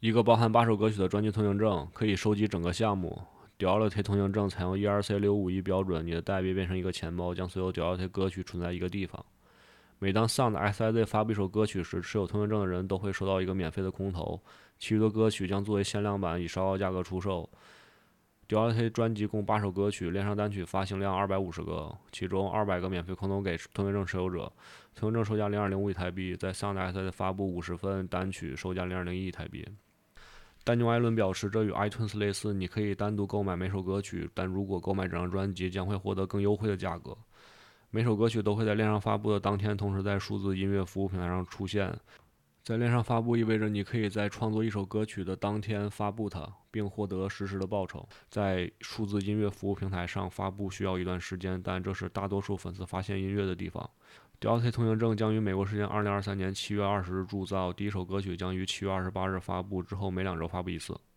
一个包含八首歌曲的专辑通行证可以收集整个项目。Duality 通行证采用 ERC 六五一标准，你的代币变成一个钱包，将所有 Duality 歌曲存在一个地方。每当 Sound SIZ 发布一首歌曲时，持有通行证的人都会收到一个免费的空投，其余的歌曲将作为限量版以稍高价格出售。Duality 专辑共八首歌曲，链上单曲发行量二百五十个，其中二百个免费空投给通行证持有者。通行证售价零点零五亿台币，在 Sound SIZ 发布五十份单曲，售价零点零一亿台币。丹尼艾伦表示，这与 iTunes 类似，你可以单独购买每首歌曲，但如果购买整张专辑，将会获得更优惠的价格。每首歌曲都会在链上发布的当天，同时在数字音乐服务平台上出现。在链上发布意味着你可以在创作一首歌曲的当天发布它，并获得实时的报酬。在数字音乐服务平台上发布需要一段时间，但这是大多数粉丝发现音乐的地方。Dolce 通行证将于美国时间2023年7月20日铸造，第一首歌曲将于7月28日发布，之后每两周发布一次。